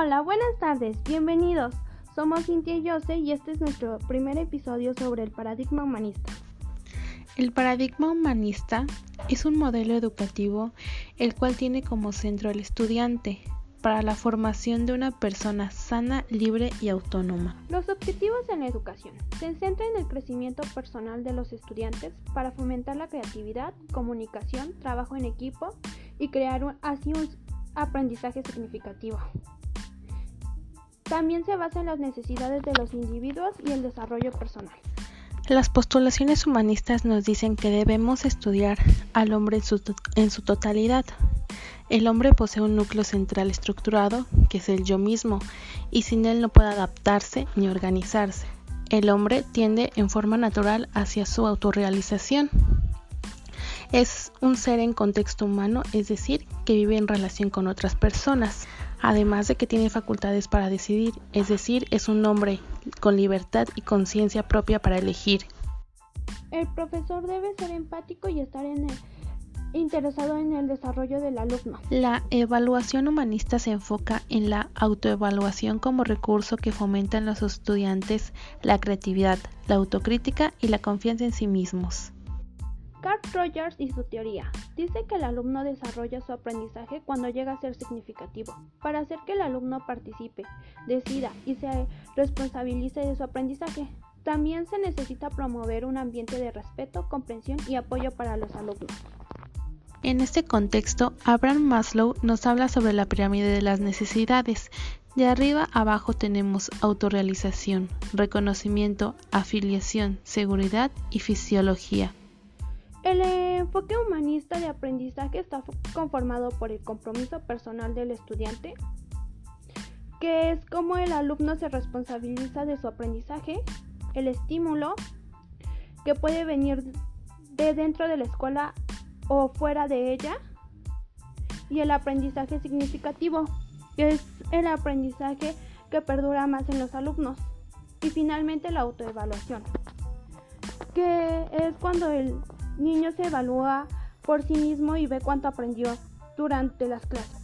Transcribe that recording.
Hola, buenas tardes, bienvenidos. Somos Cintia y Jose y este es nuestro primer episodio sobre el paradigma humanista. El paradigma humanista es un modelo educativo el cual tiene como centro al estudiante para la formación de una persona sana, libre y autónoma. Los objetivos en la educación se centran en el crecimiento personal de los estudiantes para fomentar la creatividad, comunicación, trabajo en equipo y crear así un aprendizaje significativo. También se basa en las necesidades de los individuos y el desarrollo personal. Las postulaciones humanistas nos dicen que debemos estudiar al hombre en su, en su, totalidad. El hombre posee un núcleo central estructurado, que es el yo mismo, y sin él no puede adaptarse ni organizarse. El hombre tiende en forma natural hacia su autorrealización. Es un ser en contexto humano, es decir, que vive en relación con otras personas además de que tiene facultades para decidir, es decir, es un hombre con libertad y conciencia propia para elegir. El profesor debe ser empático y estar interesado en el desarrollo del alumno. La evaluación humanista se enfoca en la autoevaluación como recurso que fomenta en los estudiantes la creatividad, la autocrítica y la confianza en sí mismos. Carl Rogers y su teoría. Dice que el alumno desarrolla su aprendizaje cuando llega a ser significativo. Para hacer que el alumno participe, decida y se responsabilice de su aprendizaje, también se necesita promover un ambiente de respeto, comprensión y apoyo para los alumnos. En este contexto, Abraham Maslow nos habla sobre la pirámide de las necesidades. De arriba a abajo tenemos autorrealización, reconocimiento, afiliación, seguridad y fisiología. El enfoque humanista de aprendizaje está conformado por el compromiso personal del estudiante, que es como el alumno se responsabiliza de su aprendizaje, el estímulo, que puede venir de dentro de la escuela o fuera de ella, y el aprendizaje significativo, que es el aprendizaje que perdura más en los alumnos, y finalmente la autoevaluación, que es cuando el niño se evalúa por sí mismo y ve cuánto aprendió durante las clases.